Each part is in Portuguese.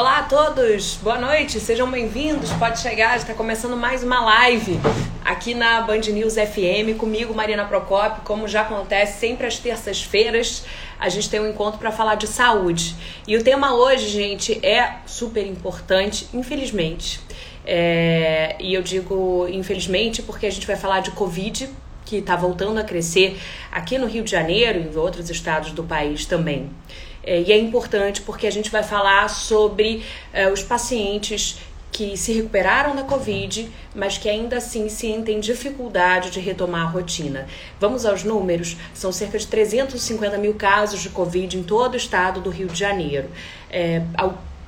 Olá a todos, boa noite, sejam bem-vindos. Pode chegar, está começando mais uma live aqui na Band News FM comigo, Marina Procópio. Como já acontece sempre às terças-feiras, a gente tem um encontro para falar de saúde. E o tema hoje, gente, é super importante, infelizmente. É... E eu digo infelizmente porque a gente vai falar de Covid, que está voltando a crescer aqui no Rio de Janeiro e em outros estados do país também. É, e é importante porque a gente vai falar sobre é, os pacientes que se recuperaram da Covid, mas que ainda assim sentem dificuldade de retomar a rotina. Vamos aos números: são cerca de 350 mil casos de Covid em todo o estado do Rio de Janeiro. É,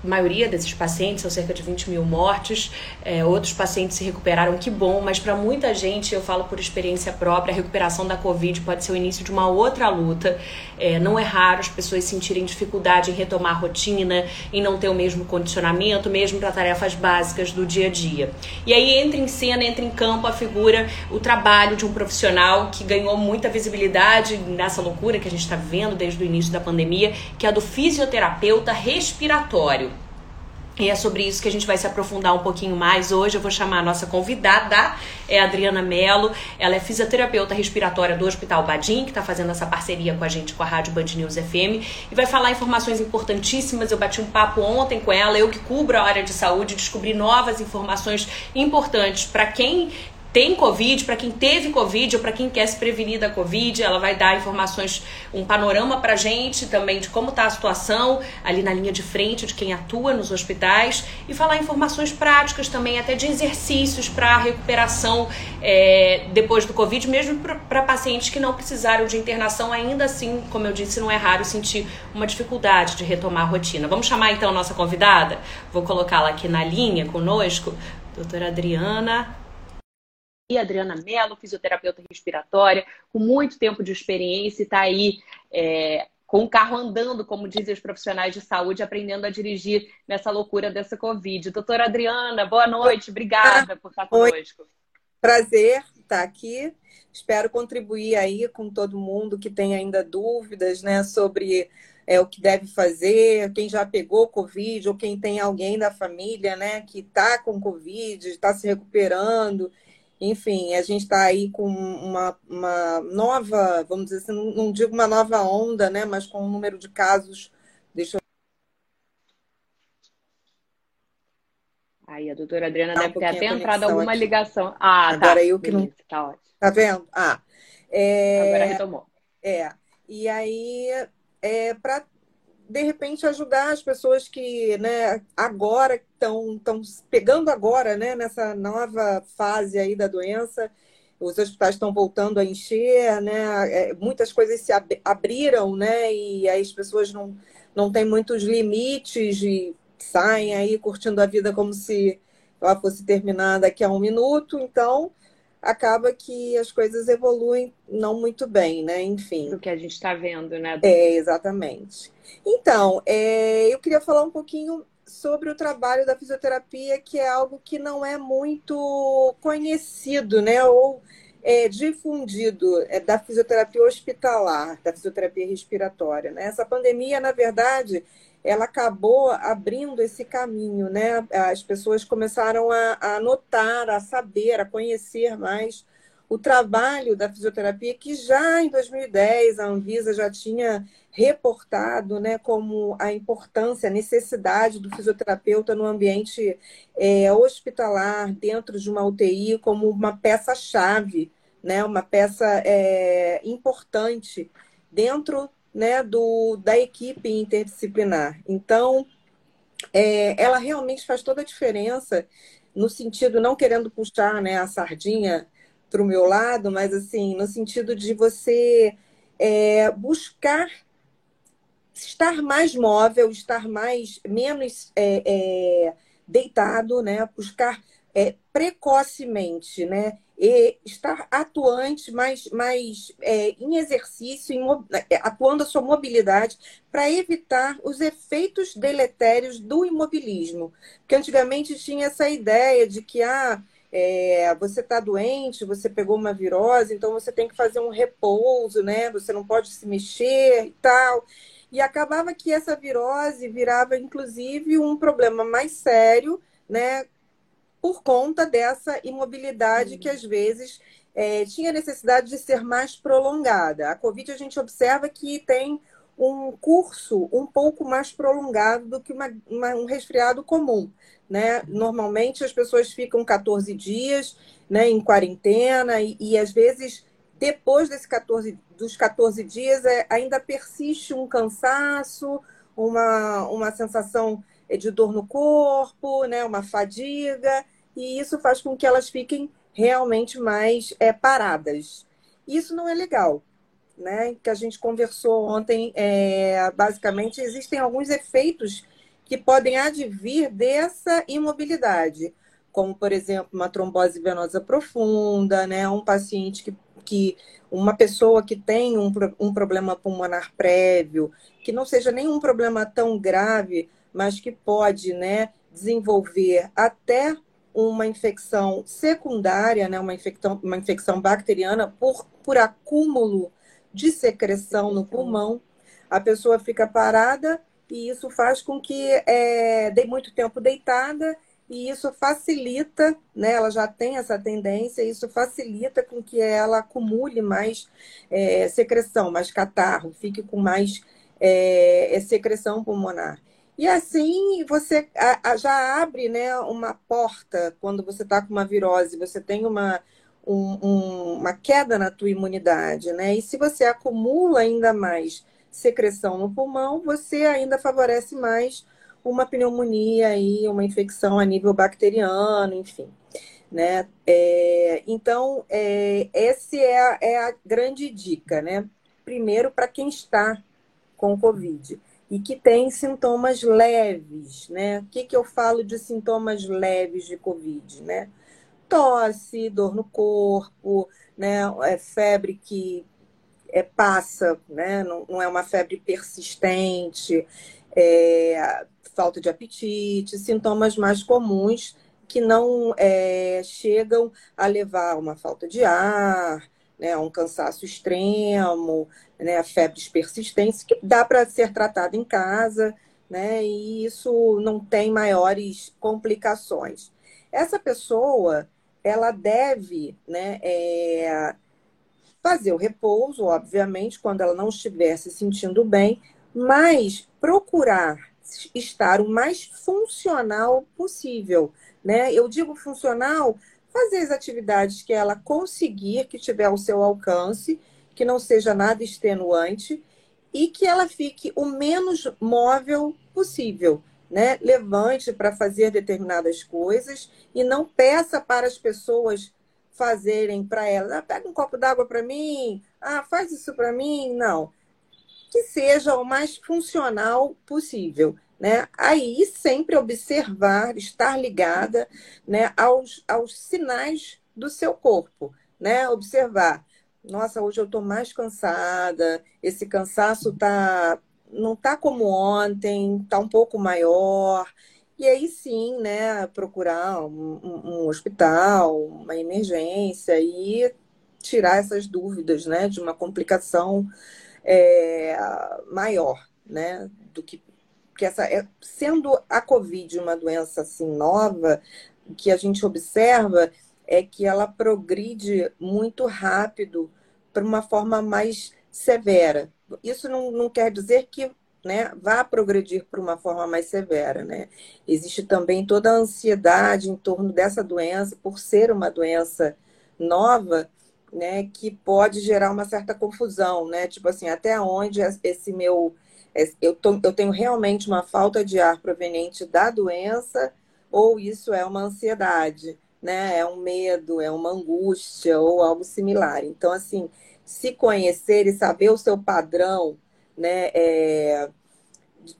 a maioria desses pacientes, são cerca de 20 mil mortes, é, outros pacientes se recuperaram, que bom, mas para muita gente, eu falo por experiência própria, a recuperação da Covid pode ser o início de uma outra luta. É, não é raro as pessoas sentirem dificuldade em retomar a rotina, em não ter o mesmo condicionamento, mesmo para tarefas básicas do dia a dia. E aí entra em cena, entra em campo a figura, o trabalho de um profissional que ganhou muita visibilidade nessa loucura que a gente está vivendo desde o início da pandemia, que é a do fisioterapeuta respiratório. E é sobre isso que a gente vai se aprofundar um pouquinho mais hoje. Eu vou chamar a nossa convidada, é a Adriana Mello. Ela é fisioterapeuta respiratória do Hospital Badim, que está fazendo essa parceria com a gente, com a Rádio Band News FM, e vai falar informações importantíssimas. Eu bati um papo ontem com ela, eu que cubro a área de saúde, descobri novas informações importantes para quem tem Covid, para quem teve Covid ou para quem quer se prevenir da Covid, ela vai dar informações, um panorama para gente também de como está a situação ali na linha de frente de quem atua nos hospitais e falar informações práticas também, até de exercícios para recuperação é, depois do Covid, mesmo para pacientes que não precisaram de internação, ainda assim, como eu disse, não é raro sentir uma dificuldade de retomar a rotina. Vamos chamar então a nossa convidada? Vou colocá-la aqui na linha conosco, doutora Adriana Adriana Mello, fisioterapeuta respiratória, com muito tempo de experiência e está aí é, com o carro andando, como dizem os profissionais de saúde, aprendendo a dirigir nessa loucura dessa Covid. Doutora Adriana, boa noite, obrigada por estar conosco. Prazer estar aqui. Espero contribuir aí com todo mundo que tem ainda dúvidas né, sobre é, o que deve fazer, quem já pegou Covid ou quem tem alguém da família né, que está com Covid, está se recuperando enfim, a gente está aí com uma, uma, nova, vamos dizer assim, não digo uma nova onda, né? Mas com um número de casos. Deixa eu... Aí a doutora Adriana tá deve um ter até entrado alguma aqui. ligação. Ah, tá. Agora tá. eu que Beleza, não. Tá ótimo. Tá vendo? Ah. É... Agora retomou. É. E aí, é, para de repente ajudar as pessoas que né, agora estão pegando agora né, nessa nova fase aí da doença. Os hospitais estão voltando a encher, né? É, muitas coisas se ab abriram, né? E aí as pessoas não, não têm muitos limites e saem aí curtindo a vida como se ela fosse terminar daqui a um minuto. Então, acaba que as coisas evoluem não muito bem, né? Enfim. O que a gente está vendo, né? É, exatamente. Então, é, eu queria falar um pouquinho sobre o trabalho da fisioterapia, que é algo que não é muito conhecido, né? Ou é, difundido é, da fisioterapia hospitalar, da fisioterapia respiratória. Né? Essa pandemia, na verdade, ela acabou abrindo esse caminho, né? As pessoas começaram a, a notar, a saber, a conhecer mais o trabalho da fisioterapia, que já em 2010 a Anvisa já tinha reportado né, como a importância, a necessidade do fisioterapeuta no ambiente é, hospitalar, dentro de uma UTI, como uma peça-chave, né, uma peça é, importante dentro né, do, da equipe interdisciplinar. Então, é, ela realmente faz toda a diferença no sentido, não querendo puxar né, a sardinha para o meu lado, mas assim, no sentido de você é, buscar estar mais móvel, estar mais menos é, é, deitado, né? buscar é, precocemente, né? Estar atuante, mais, mais é, em exercício, em, é, atuando a sua mobilidade, para evitar os efeitos deletérios do imobilismo. Porque antigamente tinha essa ideia de que ah, é, você está doente, você pegou uma virose, então você tem que fazer um repouso, né? Você não pode se mexer e tal. E acabava que essa virose virava, inclusive, um problema mais sério, né? Por conta dessa imobilidade que, às vezes, é, tinha necessidade de ser mais prolongada. A Covid, a gente observa que tem um curso um pouco mais prolongado do que uma, uma, um resfriado comum. Né? Normalmente as pessoas ficam 14 dias né, em quarentena e, e às vezes depois desse 14, dos 14 dias é, ainda persiste um cansaço, uma, uma sensação de dor no corpo, né, uma fadiga, e isso faz com que elas fiquem realmente mais é, paradas. Isso não é legal né, que a gente conversou ontem, é, basicamente existem alguns efeitos que podem advir dessa imobilidade, como, por exemplo, uma trombose venosa profunda, né, um paciente que, que uma pessoa que tem um, um problema pulmonar prévio, que não seja nenhum problema tão grave, mas que pode né, desenvolver até uma infecção secundária, né, uma, infecção, uma infecção bacteriana por, por acúmulo de secreção no pulmão, a pessoa fica parada e isso faz com que é, dê muito tempo deitada e isso facilita, né? Ela já tem essa tendência, isso facilita com que ela acumule mais é, secreção, mais catarro, fique com mais é, secreção pulmonar. E assim você já abre né, uma porta quando você está com uma virose, você tem uma, um, um, uma queda na tua imunidade, né? E se você acumula ainda mais secreção no pulmão, você ainda favorece mais uma pneumonia e uma infecção a nível bacteriano, enfim. Né? É, então, é, essa é a, é a grande dica, né? Primeiro, para quem está com Covid e que tem sintomas leves, né? O que, que eu falo de sintomas leves de Covid, né? tosse, dor no corpo, né? É febre que é, passa, né? Não, não é uma febre persistente, é, falta de apetite, sintomas mais comuns que não é, chegam a levar uma falta de ar, né, um cansaço extremo, né, febres persistentes, que dá para ser tratado em casa, né, e isso não tem maiores complicações. Essa pessoa, ela deve né, é, fazer o repouso, obviamente, quando ela não estiver se sentindo bem, mas procurar estar o mais funcional possível. Né? Eu digo funcional, fazer as atividades que ela conseguir, que tiver ao seu alcance, que não seja nada extenuante e que ela fique o menos móvel possível né, levante para fazer determinadas coisas e não peça para as pessoas fazerem para ela. Ah, pega um copo d'água para mim, ah, faz isso para mim. Não. Que seja o mais funcional possível. Né? Aí sempre observar, estar ligada né, aos, aos sinais do seu corpo. Né? Observar. Nossa, hoje eu estou mais cansada, esse cansaço está não está como ontem, está um pouco maior. E aí sim, né, procurar um, um, hospital, uma emergência e tirar essas dúvidas, né, de uma complicação é, maior, né, do que que essa é, sendo a COVID uma doença assim nova, o que a gente observa é que ela progride muito rápido para uma forma mais severa, isso não, não quer dizer que né, vá progredir para uma forma mais severa. Né? Existe também toda a ansiedade em torno dessa doença, por ser uma doença nova, né, que pode gerar uma certa confusão, né? Tipo assim, até onde esse meu. Eu, tô, eu tenho realmente uma falta de ar proveniente da doença, ou isso é uma ansiedade, né? É um medo, é uma angústia ou algo similar. Então, assim, se conhecer e saber o seu padrão, né, é,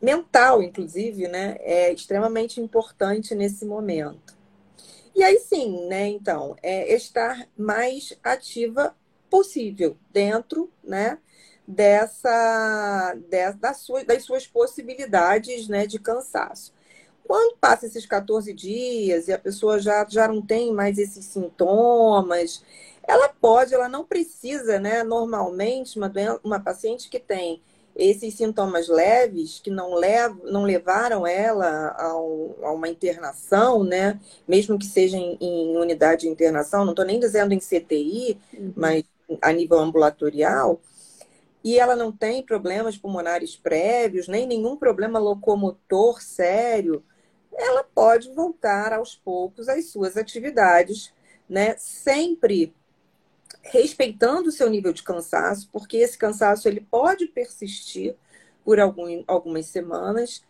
mental, inclusive, né, é extremamente importante nesse momento. E aí sim, né, então, é estar mais ativa possível dentro, né, dessa, dessa das, suas, das suas possibilidades, né, de cansaço. Quando passa esses 14 dias e a pessoa já, já não tem mais esses sintomas, ela pode, ela não precisa, né? Normalmente, uma, uma paciente que tem esses sintomas leves que não, lev não levaram ela a, um, a, uma internação, né? Mesmo que seja em, em unidade de internação, não estou nem dizendo em CTI, uhum. mas a nível ambulatorial, e ela não tem problemas pulmonares prévios, nem nenhum problema locomotor sério, ela pode voltar aos poucos às suas atividades, né? Sempre respeitando o seu nível de cansaço, porque esse cansaço ele pode persistir por algum, algumas semanas,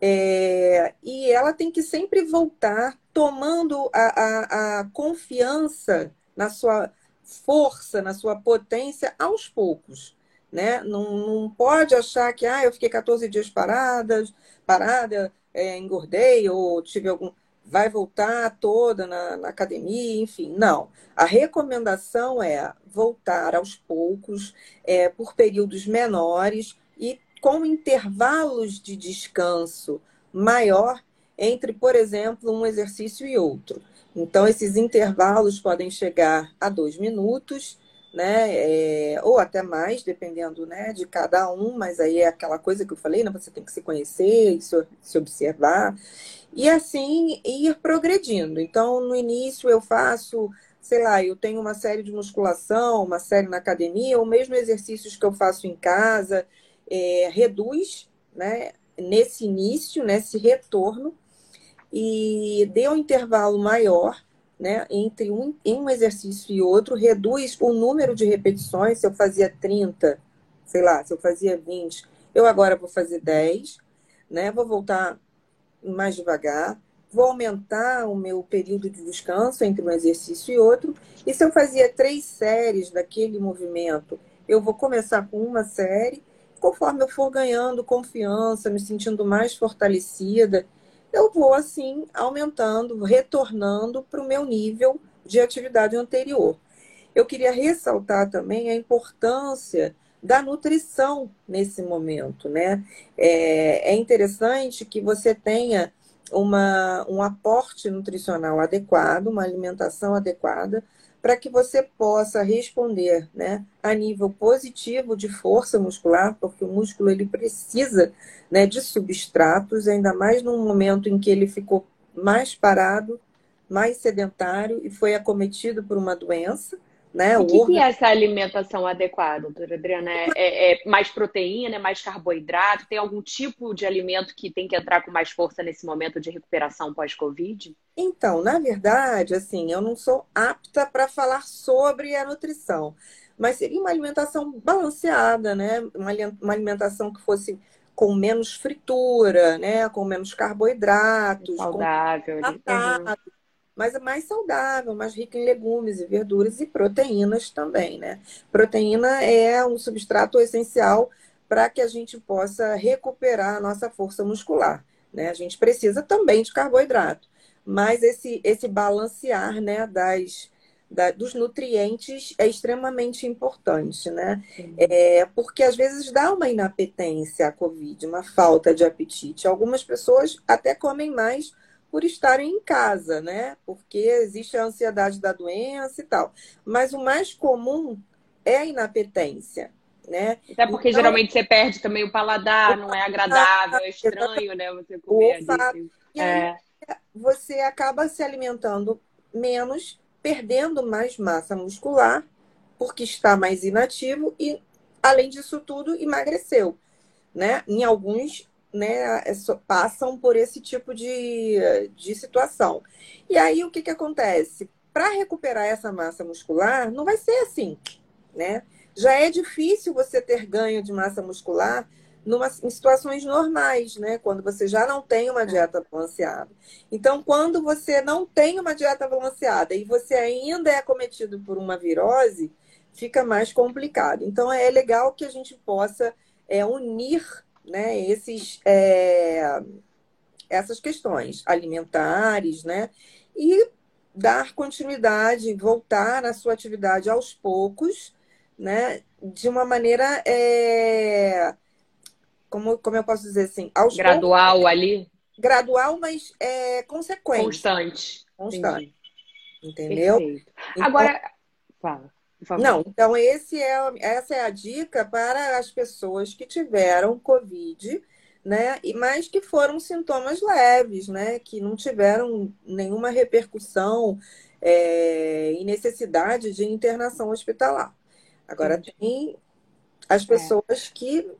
é, e ela tem que sempre voltar tomando a, a, a confiança na sua força, na sua potência aos poucos. Né? Não, não pode achar que ah, eu fiquei 14 dias parada, parada, é, engordei ou tive algum vai voltar toda na, na, academia, enfim. Não. A recomendação é voltar aos poucos, é, por períodos menores e com intervalos de descanso maior entre, por exemplo, um exercício e outro. Então, esses intervalos podem chegar a dois minutos, né? É, ou até mais, dependendo né, de cada um, mas aí é aquela coisa que eu falei, né? Você tem que se conhecer, se observar e assim ir progredindo. Então, no início eu faço, sei lá, eu tenho uma série de musculação, uma série na academia, ou mesmo exercícios que eu faço em casa, é, reduz, né, nesse início, nesse retorno, e dê um intervalo maior, né, entre um, um exercício e outro, reduz o número de repetições, se eu fazia 30, sei lá, se eu fazia 20, eu agora vou fazer 10, né, vou voltar mais devagar, vou aumentar o meu período de descanso entre um exercício e outro. E se eu fazia três séries daquele movimento, eu vou começar com uma série. Conforme eu for ganhando confiança, me sentindo mais fortalecida, eu vou assim aumentando, retornando para o meu nível de atividade anterior. Eu queria ressaltar também a importância da nutrição nesse momento, né? É, é interessante que você tenha uma, um aporte nutricional adequado, uma alimentação adequada, para que você possa responder né, a nível positivo de força muscular, porque o músculo ele precisa né, de substratos, ainda mais num momento em que ele ficou mais parado, mais sedentário e foi acometido por uma doença. Né? O que, que, é essa alimentação adequada, doutora Adriana? É, é, é, mais proteína, é mais carboidrato? Tem algum tipo de alimento que tem que entrar com mais força nesse momento de recuperação pós-Covid? Então, na verdade, assim, eu não sou apta para falar sobre a nutrição, mas seria uma alimentação balanceada, né? Uma, uma alimentação que fosse com menos fritura, né? Com menos carboidratos, saudável, com mas é mais saudável, mais rica em legumes e verduras e proteínas também, né? Proteína é um substrato essencial para que a gente possa recuperar a nossa força muscular, né? A gente precisa também de carboidrato, mas esse, esse balancear, né, das, da, dos nutrientes é extremamente importante, né? É, porque às vezes dá uma inapetência à Covid, uma falta de apetite. Algumas pessoas até comem mais por estarem em casa, né? Porque existe a ansiedade da doença e tal. Mas o mais comum é a inapetência, né? Até porque então, geralmente você perde também o paladar, o não é agradável, é estranho, né? Você comer. E aí é. você acaba se alimentando menos, perdendo mais massa muscular, porque está mais inativo e, além disso tudo, emagreceu. Né? Em alguns né, é passam por esse tipo de, de situação. E aí o que, que acontece? Para recuperar essa massa muscular, não vai ser assim, né? Já é difícil você ter ganho de massa muscular numa, em situações normais, né? Quando você já não tem uma dieta balanceada. Então, quando você não tem uma dieta balanceada e você ainda é acometido por uma virose, fica mais complicado. Então, é legal que a gente possa é, unir né, esses, é, essas questões alimentares, né, e dar continuidade, voltar à sua atividade aos poucos, né, de uma maneira, é, como, como eu posso dizer assim, aos gradual poucos, ali, gradual, mas é, consequente, constante, constante, Entendi. entendeu? Então, Agora, fala. Não, então esse é, essa é a dica para as pessoas que tiveram Covid, né? Mas que foram sintomas leves, né? Que não tiveram nenhuma repercussão é, e necessidade de internação hospitalar. Agora Entendi. tem as é. pessoas é. que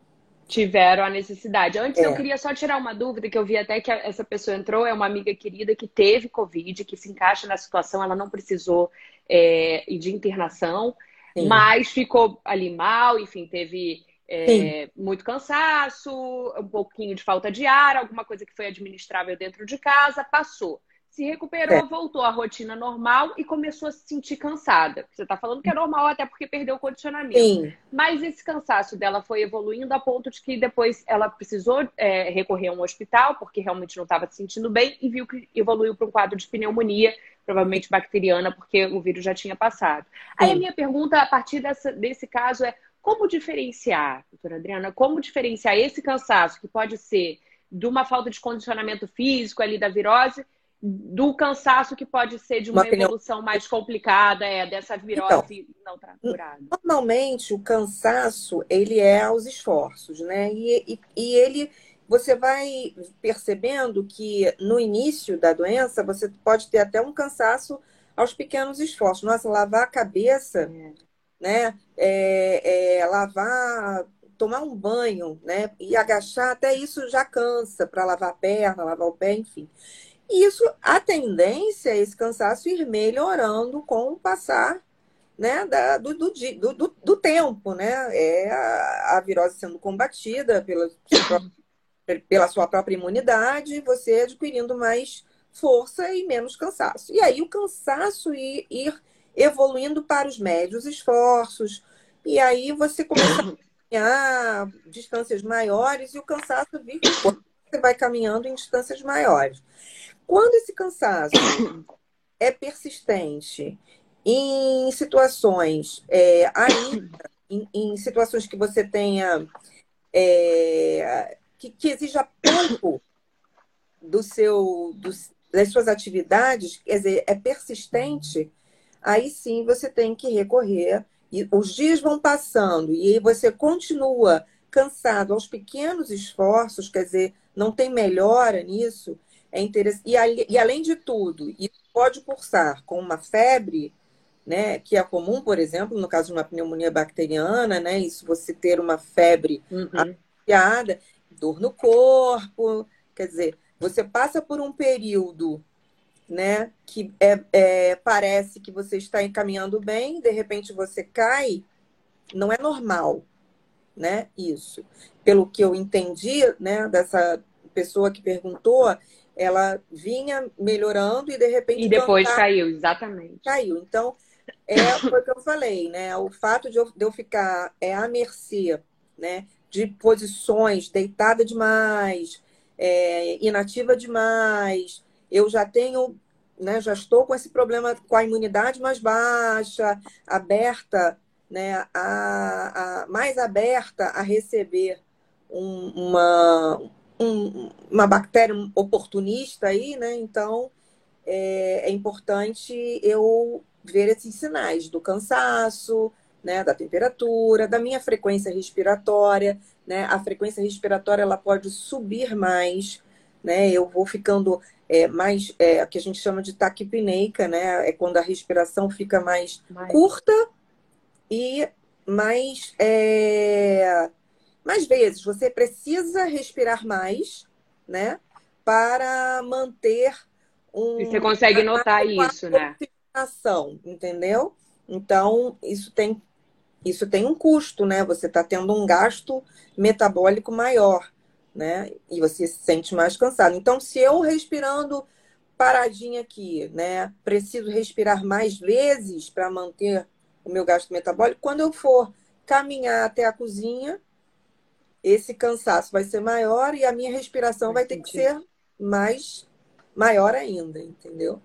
tiveram a necessidade. Antes é. eu queria só tirar uma dúvida que eu vi até que essa pessoa entrou, é uma amiga querida que teve Covid, que se encaixa na situação, ela não precisou é, de internação, Sim. mas ficou ali mal, enfim, teve é, muito cansaço, um pouquinho de falta de ar, alguma coisa que foi administrável dentro de casa, passou se recuperou, é. voltou à rotina normal e começou a se sentir cansada. Você está falando que é normal até porque perdeu o condicionamento. Sim. Mas esse cansaço dela foi evoluindo a ponto de que depois ela precisou é, recorrer a um hospital porque realmente não estava se sentindo bem e viu que evoluiu para um quadro de pneumonia, provavelmente bacteriana, porque o vírus já tinha passado. Sim. Aí a minha pergunta a partir dessa, desse caso é como diferenciar, doutora Adriana, como diferenciar esse cansaço que pode ser de uma falta de condicionamento físico ali da virose do cansaço que pode ser de uma, uma evolução mais complicada, é, dessa virose então, não curada. Normalmente, o cansaço, ele é aos esforços, né? E, e, e, ele, você vai percebendo que no início da doença, você pode ter até um cansaço aos pequenos esforços. Nossa, lavar a cabeça, é. né? É, é, lavar tomar um banho, né? E agachar, até isso já cansa para lavar a perna, lavar o pé, enfim. E isso, a tendência é esse cansaço ir melhorando com o passar né, da, do, do, do, do, tempo, né? É a, a virose sendo combatida pela sua, própria, pela sua própria imunidade, você adquirindo mais força e menos cansaço. E aí o cansaço ir, ir evoluindo para os médios esforços, e aí você começa a caminhar distâncias maiores e o cansaço vir, você vai caminhando em distâncias maiores. Quando esse cansaço é persistente em situações, é, ainda em, em, situações que você tenha é, que, que, exija pouco do seu, do, das suas atividades, quer dizer, é persistente, aí sim você tem que recorrer. E os dias vão passando e você continua cansado aos pequenos esforços, quer dizer, não tem melhora nisso, é interessante. E, e além de tudo, isso pode cursar com uma febre, né, que é comum, por exemplo, no caso de uma pneumonia bacteriana, né, isso você ter uma febre uhum. associada, dor no corpo, quer dizer, você passa por um período, né, que é, é, parece que você está encaminhando bem, de repente você cai, não é normal, né, isso. Pelo que eu entendi, né, dessa pessoa que perguntou, ela vinha melhorando e de repente. E depois caiu, exatamente. Caiu. Então, é o que eu falei, né? O fato de eu, de eu ficar é, à mercê né, de posições, deitada demais, é, inativa demais, eu já tenho. Né, já estou com esse problema com a imunidade mais baixa, aberta, né, a, a mais aberta a receber um, uma, um, uma bactéria oportunista aí, né? Então é, é, importante eu ver esses sinais do cansaço, né? Da temperatura, da minha frequência respiratória, né? A frequência respiratória ela pode subir mais, né? Eu vou ficando é, mais, é, que a gente chama de taquipneica, né? É quando a respiração fica mais, mais. curta e mais é, mais vezes, você precisa respirar mais, né? Para manter um. E você consegue notar isso, né? Entendeu? Então, isso tem, isso tem um custo, né? Você está tendo um gasto metabólico maior, né? E você se sente mais cansado. Então, se eu respirando paradinha aqui, né? Preciso respirar mais vezes para manter o meu gasto metabólico. Quando eu for caminhar até a cozinha, esse cansaço vai ser maior e a minha respiração vai ter que ser mais maior ainda, entendeu?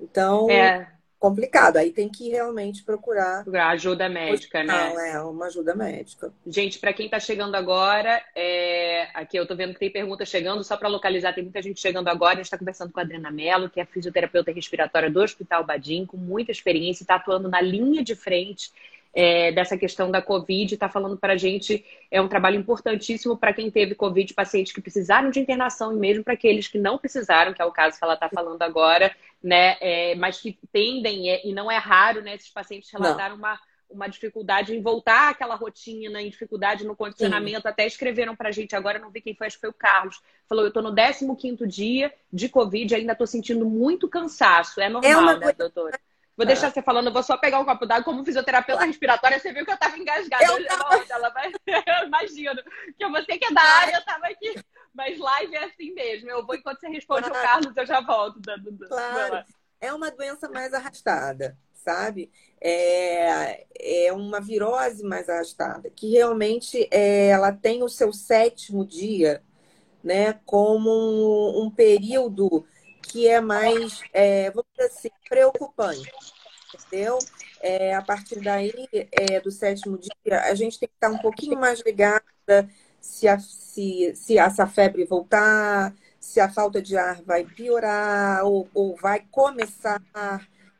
Então, é. complicado. Aí tem que realmente procurar ajuda médica, né? É, uma ajuda médica. Gente, para quem está chegando agora, é... aqui eu estou vendo que tem pergunta chegando, só para localizar, tem muita gente chegando agora. A gente está conversando com a Adriana Mello, que é fisioterapeuta respiratória do Hospital Badim, com muita experiência, está atuando na linha de frente é, dessa questão da Covid, está falando para a gente, é um trabalho importantíssimo para quem teve Covid, pacientes que precisaram de internação, e mesmo para aqueles que não precisaram, que é o caso que ela está falando agora, né? É, mas que tendem, é, e não é raro, né? Esses pacientes relataram uma, uma dificuldade em voltar àquela rotina, em dificuldade no condicionamento. Sim. Até escreveram para a gente agora, não vi quem foi, acho que foi o Carlos. Falou: eu estou no 15 dia de Covid, ainda estou sentindo muito cansaço. É normal, é uma... né, doutora? Vou deixar é. você falando, eu vou só pegar um copo d'água como fisioterapeuta respiratória. Você viu que eu tava engasgada. Eu, tava... ela vai... eu imagino. Que você que é da área, eu tava aqui. Mas live é assim mesmo. Eu vou, enquanto você responde claro. o Carlos, eu já volto. Claro. É uma doença mais arrastada, sabe? É, é uma virose mais arrastada, que realmente é, ela tem o seu sétimo dia, né, como um, um período que é mais, é, vamos dizer assim, preocupante, entendeu? É, a partir daí, é, do sétimo dia, a gente tem que estar um pouquinho mais ligada se, a, se, se essa febre voltar, se a falta de ar vai piorar ou, ou vai começar,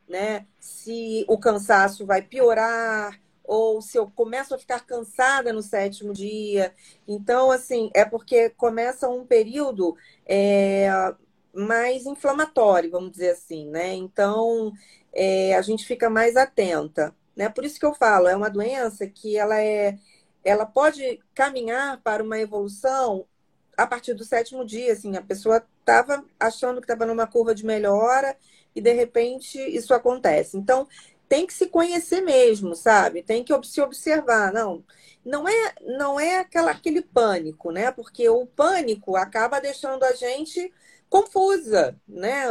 né? Se o cansaço vai piorar ou se eu começo a ficar cansada no sétimo dia. Então, assim, é porque começa um período é, mais inflamatório, vamos dizer assim, né? Então, é, a gente fica mais atenta, né? Por isso que eu falo, é uma doença que ela é, ela pode caminhar para uma evolução a partir do sétimo dia, assim, a pessoa estava achando que estava numa curva de melhora e de repente isso acontece. Então, tem que se conhecer mesmo, sabe? Tem que se observar, não. Não é, não é aquela, aquele pânico, né? Porque o pânico acaba deixando a gente confusa, né?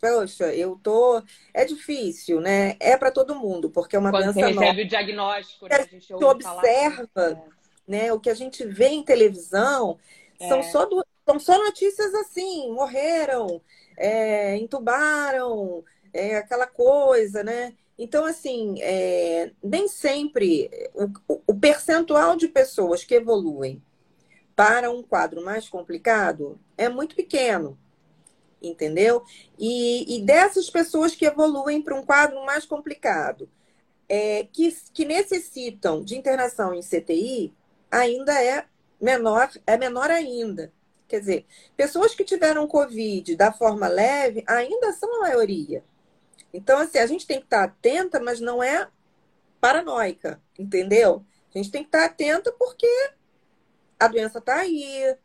Poxa, eu tô. É difícil, né? É para todo mundo, porque é uma Quando doença você recebe nova. o diagnóstico, né? A gente, a observa, falar. né? O que a gente vê em televisão é. são, só do... são só notícias assim, morreram, é, entubaram, é, aquela coisa, né? Então, assim, é, nem sempre o, o percentual de pessoas que evoluem para um quadro mais complicado é muito pequeno, entendeu? E, e dessas pessoas que evoluem para um quadro mais complicado, é, que, que necessitam de internação em CTI, ainda é menor, é menor ainda. Quer dizer, pessoas que tiveram Covid da forma leve ainda são a maioria. Então, assim, a gente tem que estar atenta, mas não é paranoica, entendeu? A gente tem que estar atenta porque a doença está aí,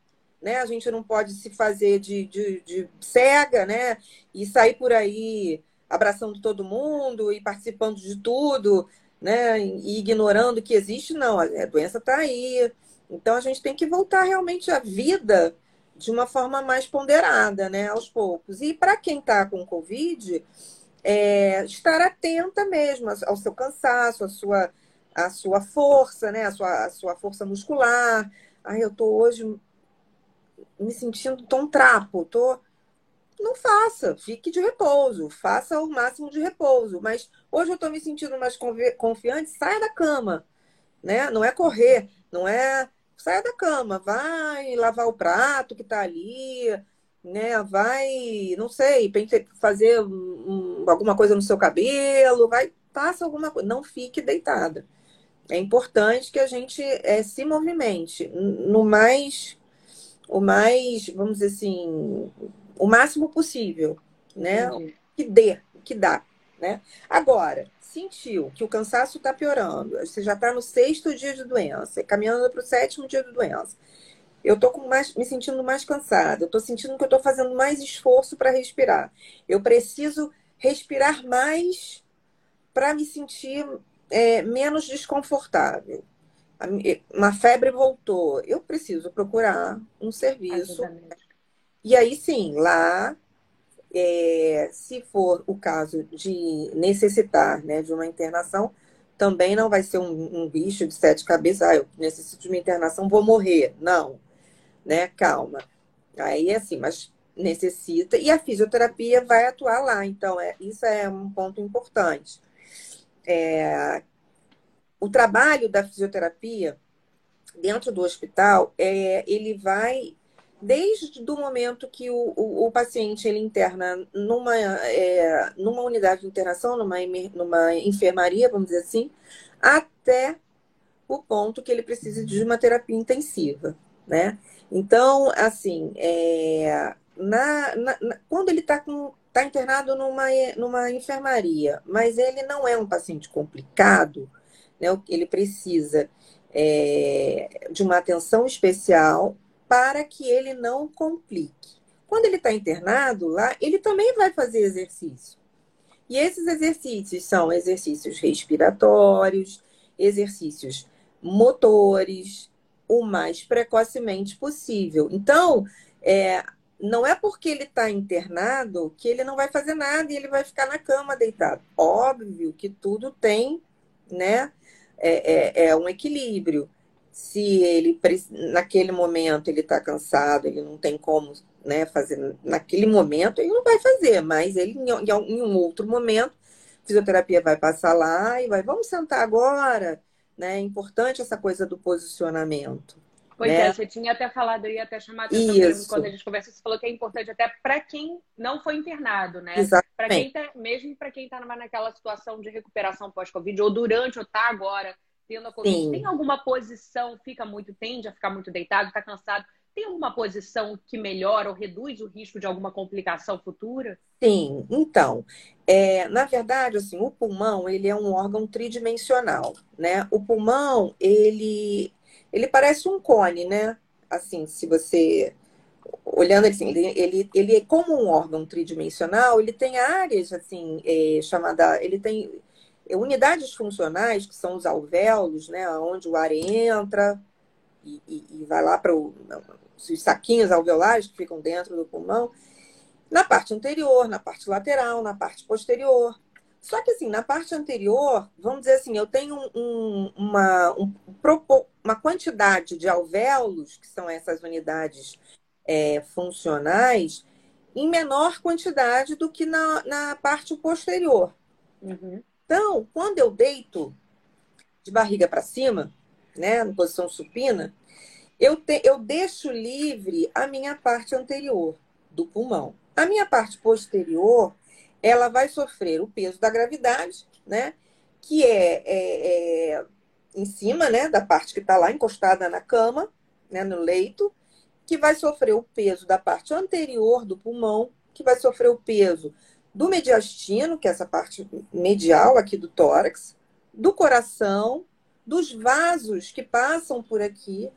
né? A gente não pode se fazer de, de, de, cega, né? E sair por aí abraçando todo mundo e participando de tudo, né? E ignorando que existe, não. A doença está aí. Então a gente tem que voltar realmente à vida de uma forma mais ponderada, né? Aos poucos. E para quem está com Covid, é, estar atenta mesmo ao seu cansaço, à sua, à sua força, né? A sua, sua força muscular Ai, eu tô hoje me sentindo tão trapo, tô. Não faça, fique de repouso, faça o máximo de repouso. Mas hoje eu estou me sentindo mais confiante, saia da cama, né? Não é correr, não é saia da cama, vai lavar o prato que está ali, né? Vai, não sei, fazer um, alguma coisa no seu cabelo, vai, faça alguma coisa, não fique deitada é importante que a gente é, se movimente no mais, o mais, vamos dizer assim, o máximo possível, né? Que dê, que dá, né? Agora, sentiu que o cansaço está piorando, você já está no sexto dia de doença, caminhando para o sétimo dia de doença. Eu estou me sentindo mais cansada, eu estou sentindo que eu estou fazendo mais esforço para respirar. Eu preciso respirar mais para me sentir é, menos desconfortável. Uma febre voltou. Eu preciso procurar um serviço. E aí sim, lá, é, se for o caso de necessitar né, de uma internação, também não vai ser um, um bicho de sete cabeças. Ah, eu necessito de uma internação, vou morrer. Não, né? Calma. Aí assim, mas necessita e a fisioterapia vai atuar lá. Então, é, isso é um ponto importante é, o trabalho da fisioterapia dentro do hospital, é, ele vai desde o momento que o, o, o paciente ele interna numa, é, numa unidade de internação, numa, numa enfermaria, vamos dizer assim, até o ponto que ele precisa de uma terapia intensiva, né? Então, assim, é, na, na, na, quando ele está tá internado numa, numa enfermaria, mas ele não é um paciente complicado, né? Ele precisa é, de uma atenção especial para que ele não complique. Quando ele está internado lá, ele também vai fazer exercício. E esses exercícios são exercícios respiratórios, exercícios motores, o mais precocemente possível. Então, é, não é porque ele está internado que ele não vai fazer nada e ele vai ficar na cama deitado. Óbvio que tudo tem, né? É, é, é um equilíbrio. Se ele, naquele momento, ele está cansado, ele não tem como né, fazer naquele momento, ele não vai fazer, mas ele em, um outro momento, a fisioterapia vai passar lá e vai, vamos sentar agora, né? É importante essa coisa do posicionamento. Pois né? é, você tinha até falado, eu ia até chamar a atenção mesmo quando a gente conversa, você falou que é importante até para quem não foi internado, né? Para quem tá, mesmo para quem está naquela situação de recuperação pós-Covid, ou durante, ou está agora tendo a Covid, Sim. tem alguma posição, fica muito, tende a ficar muito deitado, está cansado, tem alguma posição que melhora ou reduz o risco de alguma complicação futura? Sim, então, é, na verdade, assim, o pulmão ele é um órgão tridimensional, né? O pulmão ele ele parece um cone, né? Assim, se você olhando assim, ele, ele, ele é como um órgão tridimensional, ele tem áreas assim, é, chamada, ele tem unidades funcionais que são os alvéolos, né? Onde o ar entra e, e, e vai lá para os saquinhos alveolares que ficam dentro do pulmão, na parte anterior, na parte lateral, na parte posterior. Só que, assim, na parte anterior, vamos dizer assim, eu tenho um, uma, um, uma quantidade de alvéolos, que são essas unidades é, funcionais, em menor quantidade do que na, na parte posterior. Uhum. Então, quando eu deito de barriga para cima, né, na posição supina, eu, te, eu deixo livre a minha parte anterior do pulmão. A minha parte posterior, ela vai sofrer o peso da gravidade, né? Que é, é, é em cima, né? Da parte que está lá encostada na cama, né? No leito, que vai sofrer o peso da parte anterior do pulmão, que vai sofrer o peso do mediastino, que é essa parte medial aqui do tórax, do coração, dos vasos que passam por aqui,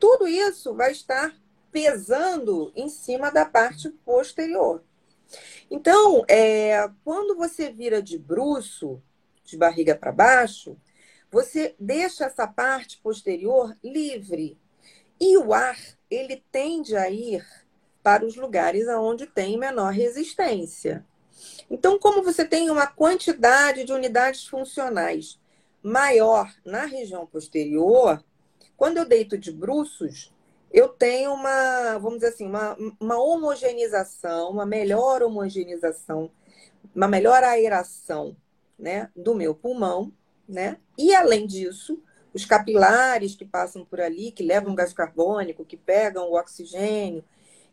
tudo isso vai estar pesando em cima da parte posterior. Então, é, quando você vira de bruço, de barriga para baixo, você deixa essa parte posterior livre. E o ar, ele tende a ir para os lugares onde tem menor resistência. Então, como você tem uma quantidade de unidades funcionais maior na região posterior, quando eu deito de bruços, eu tenho uma, vamos dizer assim, uma, uma homogeneização, uma melhor homogeneização, uma melhor aeração né, do meu pulmão, né? E além disso, os capilares que passam por ali, que levam gás carbônico, que pegam o oxigênio,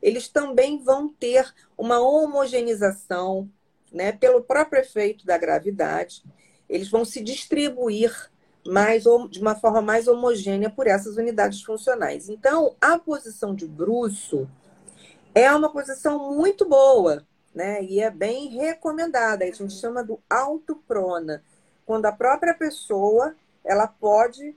eles também vão ter uma homogeneização, né, pelo próprio efeito da gravidade, eles vão se distribuir mais, de uma forma mais homogênea por essas unidades funcionais. Então, a posição de bruço é uma posição muito boa, né? E é bem recomendada. A gente chama do autoprona, quando a própria pessoa ela pode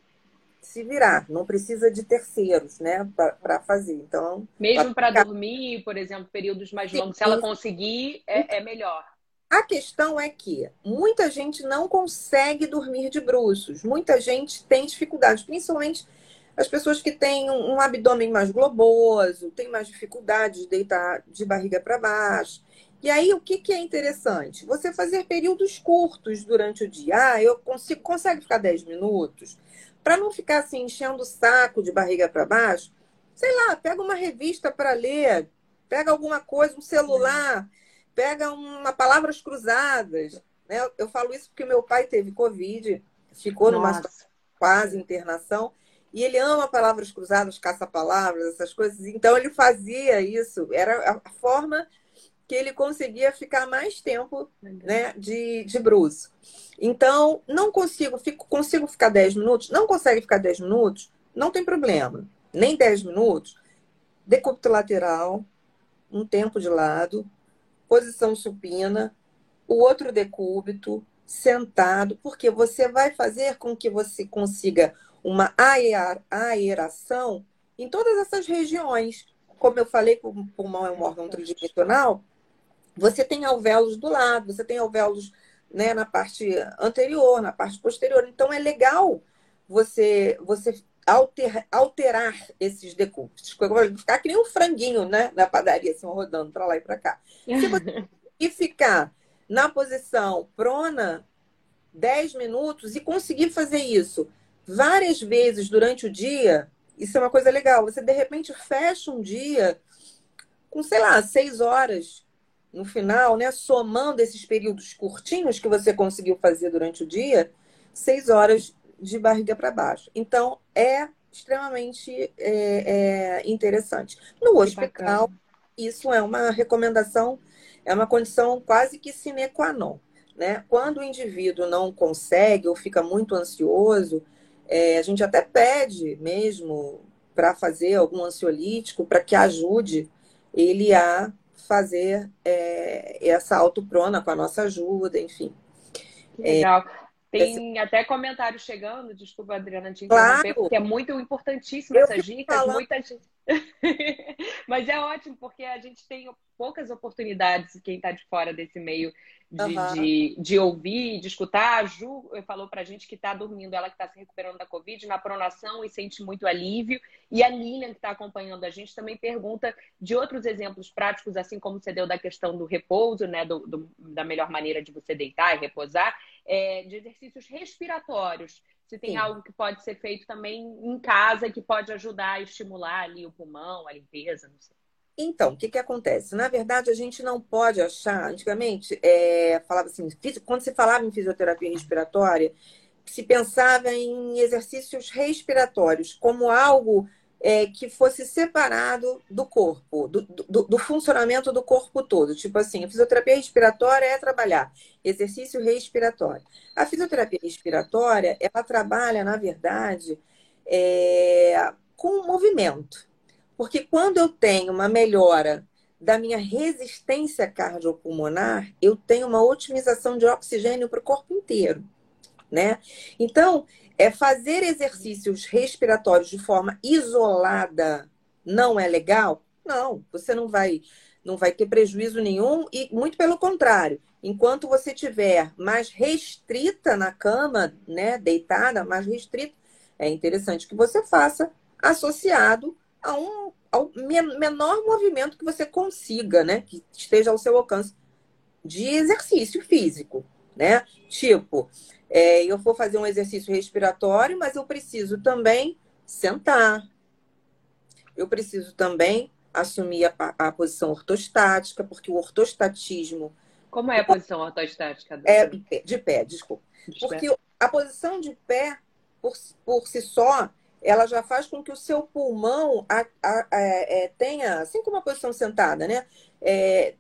se virar, não precisa de terceiros, né, para fazer. Então, mesmo para ficar... dormir, por exemplo, períodos mais longos, se ela conseguir, é, é melhor. A questão é que muita gente não consegue dormir de bruços. Muita gente tem dificuldade, principalmente as pessoas que têm um, abdômen mais globoso, têm mais dificuldade de deitar de barriga para baixo. E aí, o que, que é interessante? Você fazer períodos curtos durante o dia. Ah, eu consigo, consegue ficar 10 minutos? Para não ficar assim, enchendo o saco de barriga para baixo, sei lá, pega uma revista para ler, pega alguma coisa, um celular pega uma palavras cruzadas. Né? Eu falo isso porque meu pai teve Covid, ficou Nossa. numa quase internação, e ele ama palavras cruzadas, caça-palavras, essas coisas. Então ele fazia isso, era a forma porque ele conseguia ficar mais tempo né, de, de bruço. Então, não consigo, fico, consigo ficar 10 minutos? Não consegue ficar 10 minutos? Não tem problema. Nem 10 minutos. Decúbito lateral, um tempo de lado, posição supina, o outro decúbito, sentado, porque você vai fazer com que você consiga uma aeração em todas essas regiões. Como eu falei, o pulmão é um órgão tridimensional, você tem alvéolos do lado, você tem alvéolos né, na parte anterior, na parte posterior. Então é legal você você alter, alterar esses decúbitos. Ficar que nem um franguinho né, na padaria, assim, rodando para lá e para cá. Se você e ficar na posição prona 10 minutos e conseguir fazer isso várias vezes durante o dia, isso é uma coisa legal. Você de repente fecha um dia com, sei lá, seis horas no final, né? Somando esses períodos curtinhos que você conseguiu fazer durante o dia, seis horas de barriga para baixo. Então, é extremamente é, é interessante. No hospital, isso é uma recomendação, é uma condição quase que sine qua non. Né? Quando o indivíduo não consegue ou fica muito ansioso, é, a gente até pede mesmo para fazer algum ansiolítico para que ajude ele a fazer é, essa autoprona com a nossa ajuda, enfim. Legal. Tem até comentário chegando, desculpa, Adriana, te interromper, claro. porque é muito importantíssimo essas dicas. Falando... Muita gente. Mas é ótimo, porque a gente tem poucas oportunidades, quem está de fora desse meio, de, uhum. de, de, ouvir, de escutar. A Ju falou pra gente que está dormindo, ela que está se recuperando da Covid, na pronação e sente muito alívio. E a Lilian, que está acompanhando a gente, também pergunta de outros exemplos práticos, assim como você deu da questão do repouso, né? Do, do, da melhor maneira de você deitar e repousar é, de exercícios respiratórios. Se tem Sim. algo que pode ser feito também em casa que pode ajudar a estimular ali o pulmão, a limpeza, não sei. Então, o que, que acontece? Na verdade, a gente não pode achar. Antigamente, é, falava assim, quando se falava em fisioterapia respiratória, se pensava em exercícios respiratórios como algo é, que fosse separado do corpo, do, do, do, funcionamento do corpo todo. Tipo assim, a fisioterapia respiratória é trabalhar exercício respiratório. A fisioterapia respiratória, ela trabalha, na verdade, é, com movimento. Porque quando eu tenho uma melhora da minha resistência cardiopulmonar, eu tenho uma otimização de oxigênio para o corpo inteiro. Né? Então, é fazer exercícios respiratórios de forma isolada não é legal? Não, você não vai não vai ter prejuízo nenhum e muito pelo contrário. Enquanto você tiver mais restrita na cama, né, deitada, mais restrita, é interessante que você faça associado a um ao menor movimento que você consiga, né, que esteja ao seu alcance de exercício físico, né? Tipo, é, eu vou fazer um exercício respiratório, mas eu preciso também sentar. Eu preciso também assumir a, a posição ortostática, porque o ortostatismo. Como é a posição ortostática? É de pé, de pé desculpa. De porque pé. a posição de pé, por, por si só, ela já faz com que o seu pulmão a, a, a, é, tenha, assim como a posição sentada, né? É,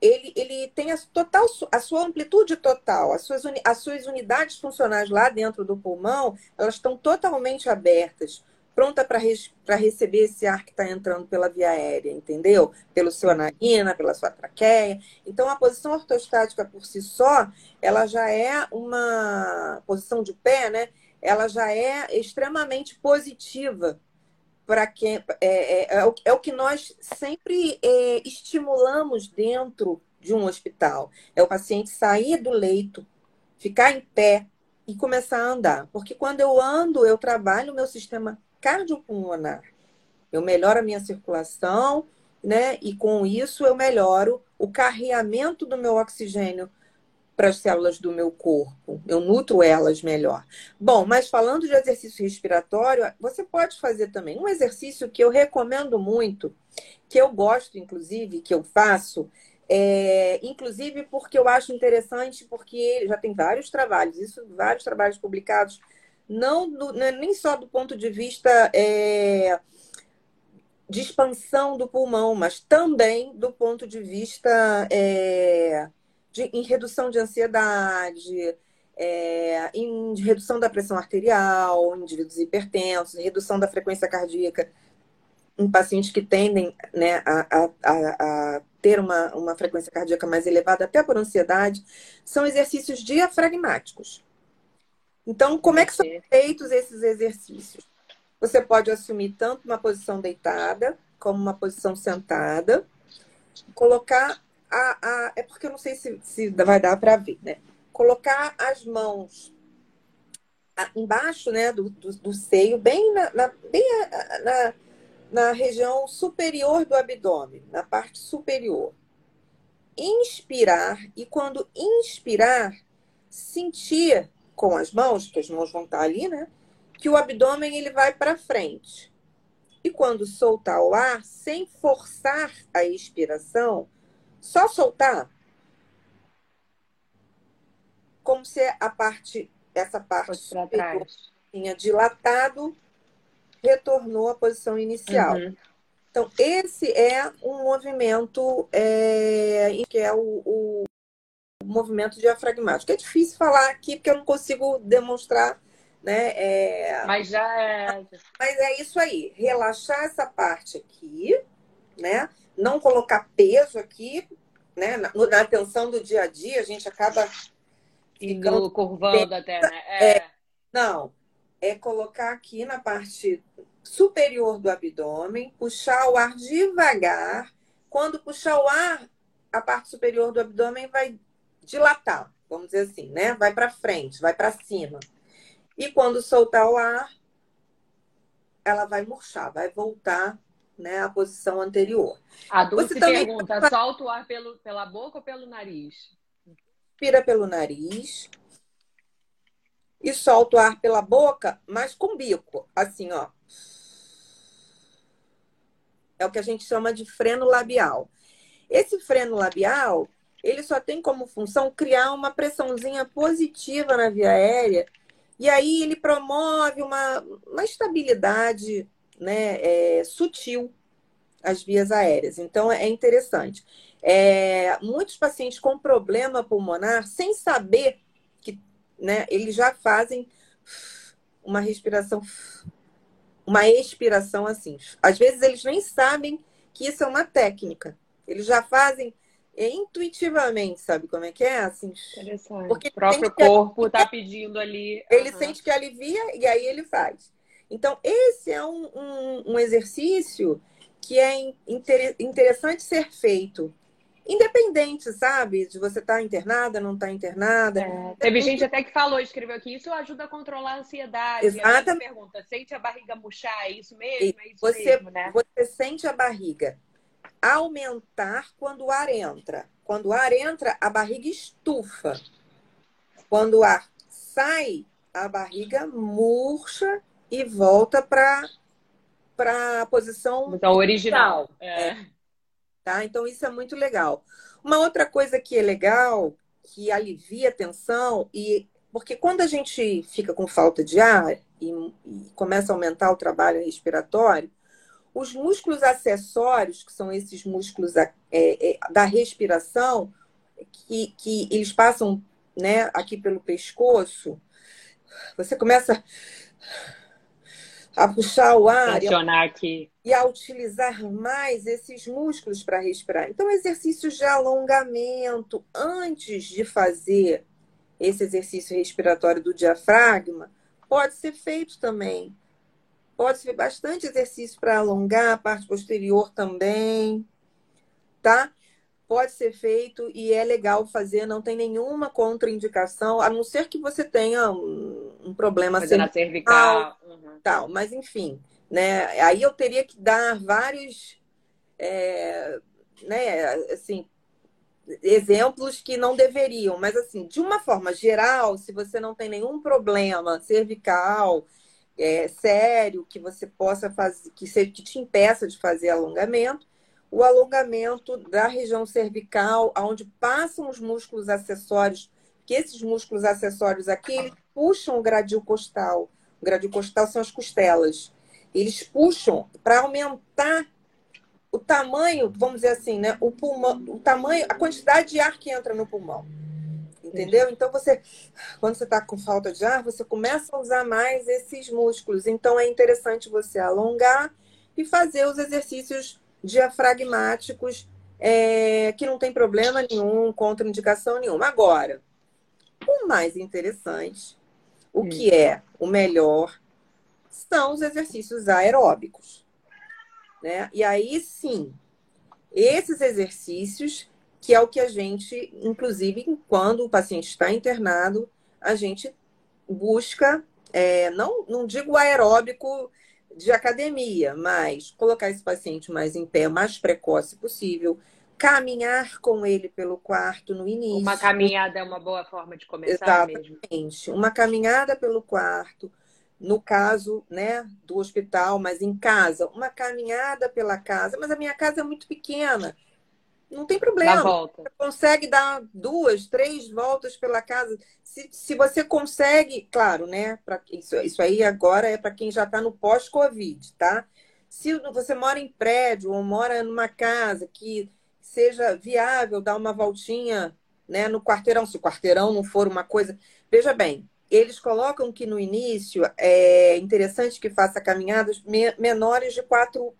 ele, ele tem a, total, a sua amplitude total, as suas, as suas unidades funcionais lá dentro do pulmão, elas estão totalmente abertas, pronta para res, receber esse ar que está entrando pela via aérea, entendeu? Pelo seu narina, pela sua traqueia. Então, a posição ortostática por si só, ela já é uma posição de pé, né? Ela já é extremamente positiva para quem é, é, é, o, é, o, que nós sempre é, estimulamos dentro de um hospital. É o paciente sair do leito, ficar em pé e começar a andar. Porque quando eu ando, eu trabalho o meu sistema cardiopulmonar. Eu melhoro a minha circulação, né? E com isso eu melhoro o carreamento do meu oxigênio para as células do meu corpo, eu nutro elas melhor. Bom, mas falando de exercício respiratório, você pode fazer também um exercício que eu recomendo muito, que eu gosto, inclusive, que eu faço, é, inclusive porque eu acho interessante, porque já tem vários trabalhos, isso, vários trabalhos publicados, não, do, é nem só do ponto de vista é, de expansão do pulmão, mas também do ponto de vista é, de, em redução de ansiedade, é, em redução da pressão arterial, em indivíduos hipertensos, redução da frequência cardíaca em pacientes que tendem né, a, a, a, ter uma, uma frequência cardíaca mais elevada, até por ansiedade, são exercícios diafragmáticos. Então, como é que são feitos esses exercícios? Você pode assumir tanto uma posição deitada como uma posição sentada, colocar a. a é porque eu não sei se, se vai dar para ver, né? Colocar as mãos embaixo né, do, do, do seio, bem, na, na bem na, na região superior do abdômen, na parte superior. Inspirar, e quando inspirar, sentir com as mãos, que as mãos vão estar ali, né? que o abdômen ele vai para frente. E quando soltar o ar, sem forçar a expiração, só soltar, como se a parte, essa parte tinha dilatado, retornou à posição inicial. Uhum. Então, esse é um movimento é, que é o, o movimento diafragmático. É difícil falar aqui porque eu não consigo demonstrar né? É... Mas já é. Mas é isso aí, relaxar essa parte aqui, né? Não colocar peso aqui, né? Na, na atenção do dia a dia, a gente acaba indo curvando até, né? É... é... Não, é colocar aqui na parte superior do abdômen, puxar o ar devagar. Quando puxar o ar, a parte superior do abdômen vai dilatar, vamos dizer assim, né? Vai para frente, vai para cima. E quando soltar o ar, ela vai murchar, vai voltar né, à posição anterior. A Dulce Você também pergunta, solta o ar pelo, pela boca ou pelo nariz? Inspira pelo nariz e solta o ar pela boca, mas com bico, assim, ó. É o que a gente chama de freno labial. Esse freno labial, ele só tem como função criar uma pressãozinha positiva na via aérea e aí ele promove uma, uma estabilidade né, é, sutil às vias aéreas. Então é interessante. É, muitos pacientes com problema pulmonar, sem saber que né, eles já fazem uma respiração, uma expiração assim. Às vezes eles nem sabem que isso é uma técnica. Eles já fazem intuitivamente, sabe como é que é? Assim, Interessante. Porque o próprio corpo está pedindo ali. Ele uhum. sente que alivia e aí ele faz. Então, esse é um, um, um exercício que é inter, interessante ser feito. Independente, sabe? De você estar tá internada, não estar tá internada. É, teve gente até que falou, escreveu aqui, isso ajuda a controlar a ansiedade. Exatamente. E a pergunta, sente a barriga murchar? É isso mesmo? É isso você, mesmo, né? Você sente a barriga aumentar quando o ar entra. Quando o ar entra, a barriga estufa. Quando o ar sai, a barriga murcha e volta para para a posição então, original. É. É. Tá? Então isso é muito legal. Uma outra coisa que é legal, que alivia a tensão e porque quando a gente fica com falta de ar e, e começa a aumentar o trabalho respiratório, os músculos acessórios, que são esses músculos é, é, da respiração, que, que eles passam né, aqui pelo pescoço, você começa a puxar o ar e a, e a utilizar mais esses músculos para respirar. Então, exercícios de alongamento antes de fazer esse exercício respiratório do diafragma pode ser feito também. Pode ser bastante exercício para alongar a parte posterior também, tá? Pode ser feito e é legal fazer, não tem nenhuma contraindicação, a não ser que você tenha um, um problema cervical, cervical. Uhum. tal. Mas enfim, né? Aí eu teria que dar vários, é, né? Assim, exemplos que não deveriam, mas assim, de uma forma geral, se você não tem nenhum problema cervical, é, sério que você possa fazer, que, se, que te impeça de fazer alongamento, o alongamento da região cervical, onde passam os músculos acessórios, que esses músculos acessórios aqui puxam o gradil costal. O gradil costal são as costelas. Eles puxam para aumentar o tamanho, vamos dizer assim, né? O pulmão, o tamanho, a quantidade de ar que entra no pulmão. Entendeu? Então você, quando você está com falta de ar, você começa a usar mais esses músculos. Então é interessante você alongar e fazer os exercícios diafragmáticos, é, que não tem problema nenhum, contraindicação nenhuma. Agora, o mais interessante, o hum. que é o melhor, são os exercícios aeróbicos. Né? E aí sim, esses exercícios, que é o que a gente, inclusive, quando o paciente está internado, a gente busca, é, não, não digo aeróbico de academia, mas colocar esse paciente mais em pé, o mais precoce possível, caminhar com ele pelo quarto no início. Uma caminhada é uma boa forma de começar Exatamente. mesmo. Uma caminhada pelo quarto, no caso, né, do hospital, mas em casa, uma caminhada pela casa, mas a minha casa é muito pequena. Não tem problema. Você consegue dar duas, três voltas pela casa. Se, se você consegue, claro, né? Pra, isso, isso aí agora é para quem já está no pós-Covid, tá? Se você mora em prédio ou mora numa casa que seja viável dar uma voltinha né, no quarteirão, se o quarteirão não for uma coisa. Veja bem, eles colocam que no início é interessante que faça caminhadas menores de quatro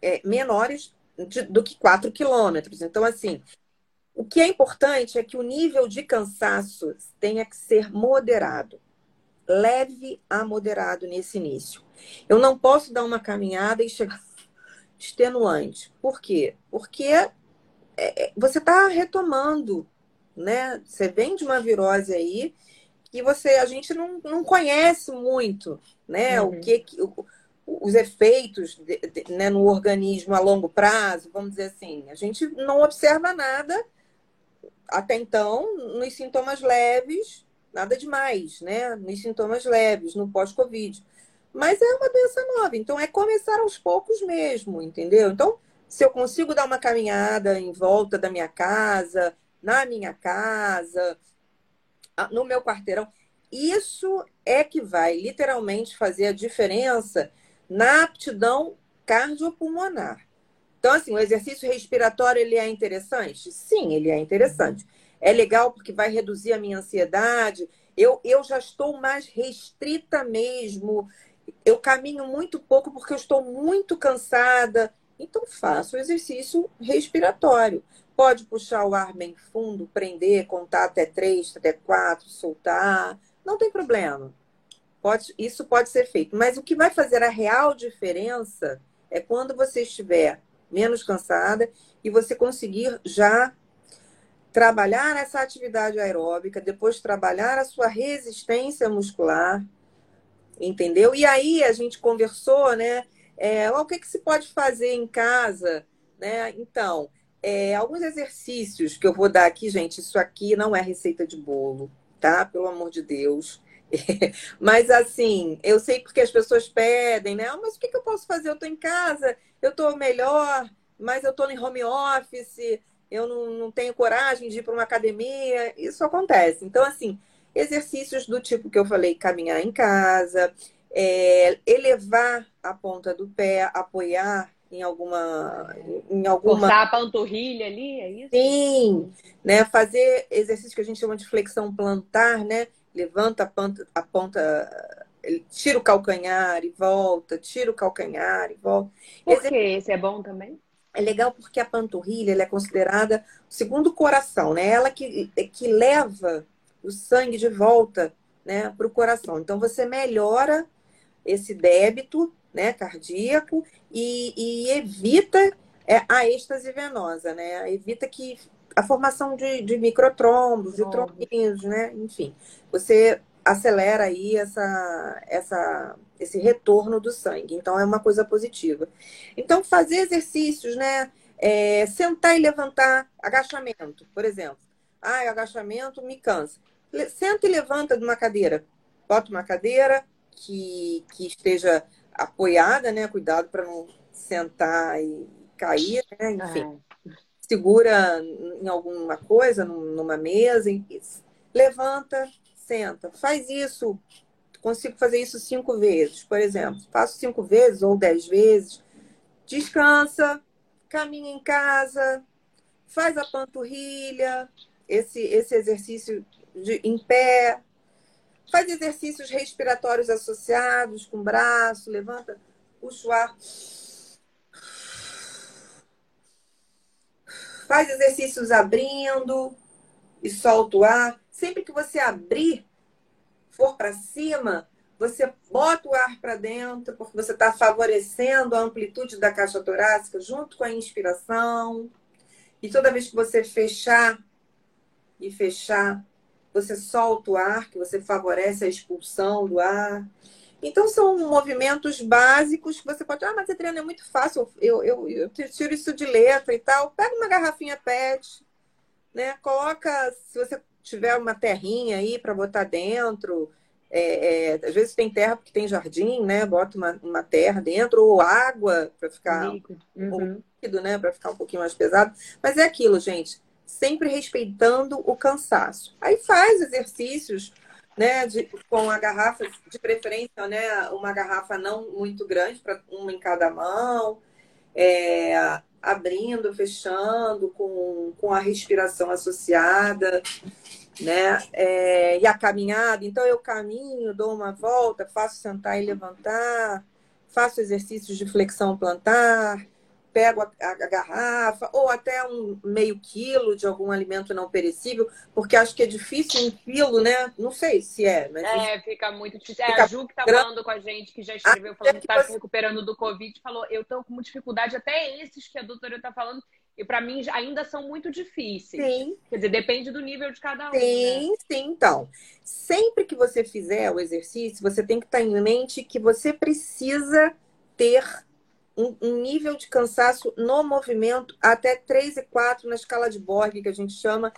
é, menores do que 4 quilômetros. Então, assim, o que é importante é que o nível de cansaço tenha que ser moderado, leve a moderado nesse início. Eu não posso dar uma caminhada e chegar extenuante. Por quê? Porque é, é, você está retomando, né? Você vem de uma virose aí que você a gente não, não conhece muito, né? Uhum. O que, o, os efeitos de, de, né, no organismo a longo prazo, vamos dizer assim. A gente não observa nada até então nos sintomas leves, nada demais, né? Nos sintomas leves, no pós-Covid. Mas é uma doença nova, então é começar aos poucos mesmo, entendeu? Então, se eu consigo dar uma caminhada em volta da minha casa, na minha casa, no meu quarteirão, isso é que vai literalmente fazer a diferença na aptidão cardiopulmonar. Então, assim, o exercício respiratório ele é interessante? Sim, ele é interessante. É legal porque vai reduzir a minha ansiedade. Eu, eu já estou mais restrita mesmo. Eu caminho muito pouco porque eu estou muito cansada. Então, faço o exercício respiratório. Pode puxar o ar bem fundo, prender, contar até três, até quatro, soltar. Não tem problema. Pode, isso pode ser feito. Mas o que vai fazer a real diferença é quando você estiver menos cansada e você conseguir já trabalhar nessa atividade aeróbica, depois trabalhar a sua resistência muscular, entendeu? E aí a gente conversou, né? É, o que, que se pode fazer em casa, né? Então, é, alguns exercícios que eu vou dar aqui, gente, isso aqui não é receita de bolo, tá? Pelo amor de Deus. Mas assim, eu sei porque as pessoas pedem, né? Ah, mas o que, que eu posso fazer? Eu estou em casa, eu estou melhor, mas eu estou em home office, eu não, não tenho coragem de ir para uma academia. Isso acontece. Então, assim, exercícios do tipo que eu falei, caminhar em casa, é, elevar a ponta do pé, apoiar em alguma em alguma Cortar a panturrilha ali, é isso? Sim, né? Fazer exercício que a gente chama de flexão plantar, né? Levanta a ponta, a ponta tira o calcanhar e volta, tira o calcanhar e volta. Por esse, que esse é bom também? É legal porque a panturrilha é considerada o segundo coração, né? Ela que, que leva o sangue de volta né, para o coração. Então você melhora esse débito né, cardíaco e, e evita é, a êxtase venosa, né? Evita que a formação de, de microtrombos, de trombinhos, né? Enfim, você acelera aí essa, essa, esse retorno do sangue. Então, é uma coisa positiva. Então, fazer exercícios, né? É, sentar e levantar, agachamento, por exemplo. Ah, agachamento me cansa. Senta e levanta de uma cadeira. Bota uma cadeira que, que esteja apoiada, né? Cuidado para não sentar e cair, né? Enfim. Ah segura em alguma coisa, numa mesa, levanta, senta. Faz isso. Consigo fazer isso cinco vezes, por exemplo. Faço cinco vezes ou dez vezes. Descansa, caminha em casa, faz a panturrilha, esse, esse exercício de, em pé, faz exercícios respiratórios associados com o braço, levanta, puxa o ar. Faz exercícios abrindo e solta o ar. Sempre que você abrir, for para cima, você bota o ar para dentro, porque você está favorecendo a amplitude da caixa torácica junto com a inspiração. E toda vez que você fechar e fechar, você solta o ar, que você favorece a expulsão do ar. Então, são movimentos básicos que você pode. Ah, mas Adriana, é muito fácil, eu, eu, eu tiro isso de letra e tal. Pega uma garrafinha PET, né? Coloca, se você tiver uma terrinha aí para botar dentro. É, é, às vezes tem terra porque tem jardim, né? Bota uma, uma terra dentro, ou água para ficar líquido, uhum. líquido né? Para ficar um pouquinho mais pesado. Mas é aquilo, gente sempre respeitando o cansaço. Aí faz exercícios, né, de, com a garrafa, de preferência, né, uma garrafa não muito grande, para uma em cada mão, é, abrindo, fechando, com, com a respiração associada, né, é, e a caminhada. Então, eu caminho, dou uma volta, faço sentar e levantar, faço exercícios de flexão plantar, pego a, a, a, garrafa, ou até um meio quilo de algum alimento não perecível, porque acho que é difícil um quilo, né? Não sei se é. Mas é, fica muito difícil. É, a Ju que tá falando com a gente, que já escreveu falando que tá se recuperando do Covid, falou, eu tô com muita dificuldade, até esses que a doutora tá falando, e para mim ainda são muito difíceis. Sim. Quer dizer, depende do nível de cada um. Sim, né? sim. Então, sempre que você fizer o exercício, você tem que estar em mente que você precisa ter um, um, nível de cansaço no movimento até 3 e 4 na escala de Borg, que a gente chama,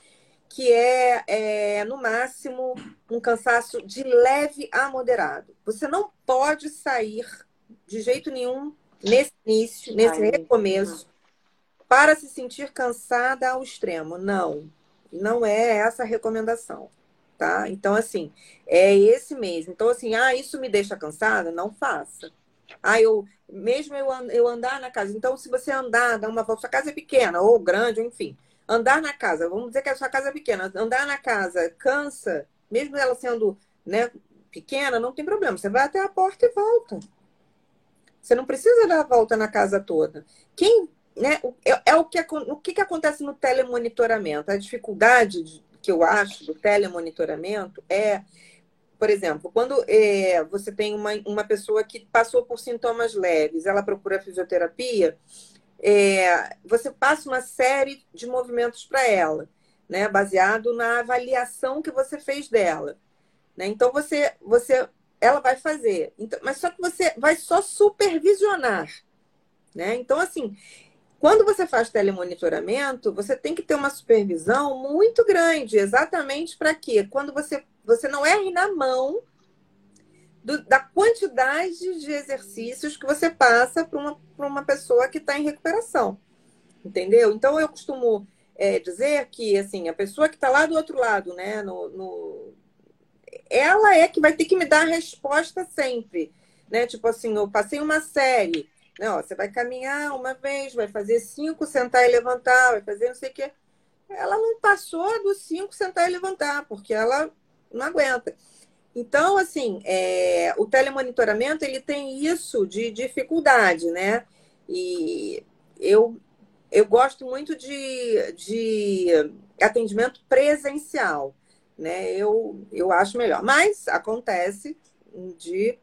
que é, é, no máximo um cansaço de leve a moderado. Você não pode sair de jeito nenhum nesse início, nesse Ai, recomeço, para se sentir cansada ao extremo. Não, não é essa a recomendação. Tá? Então, assim, é esse mesmo. Então, assim, ah, isso me deixa cansada? Não faça. Ah, eu, mesmo eu, eu andar na casa. Então, se você andar, dar uma volta, sua casa é pequena ou grande, enfim. Andar na casa, vamos dizer que a sua casa é pequena. Andar na casa cansa, mesmo ela sendo né, pequena, não tem problema. Você vai até a porta e volta. Você não precisa dar a volta na casa toda. Quem, né, é, é o, que, o que, que acontece no telemonitoramento? A dificuldade que eu acho do telemonitoramento é por exemplo, quando é, você tem uma, uma pessoa que passou por sintomas leves, ela procura fisioterapia, é, você passa uma série de movimentos para ela, né, baseado na avaliação que você fez dela. Né? Então, você, você, ela vai fazer, então, mas só que você vai só supervisionar. Né? Então, assim, quando você faz telemonitoramento, você tem que ter uma supervisão muito grande, exatamente para quê? Quando você você não erre na mão do, da quantidade de exercícios que você passa para uma, uma pessoa que está em recuperação. Entendeu? Então, eu costumo é, dizer que assim, a pessoa que está lá do outro lado, né, no, no, ela é que vai ter que me dar a resposta sempre. Né? Tipo assim, eu passei uma série. Né? Ó, você vai caminhar uma vez, vai fazer cinco, sentar e levantar, vai fazer não sei o quê. Ela não passou dos cinco, sentar e levantar, porque ela não aguenta. Então, assim, é, o telemonitoramento ele tem isso de dificuldade, né? E eu, eu gosto muito de, de atendimento presencial, né? Eu, eu acho melhor. Mas acontece de,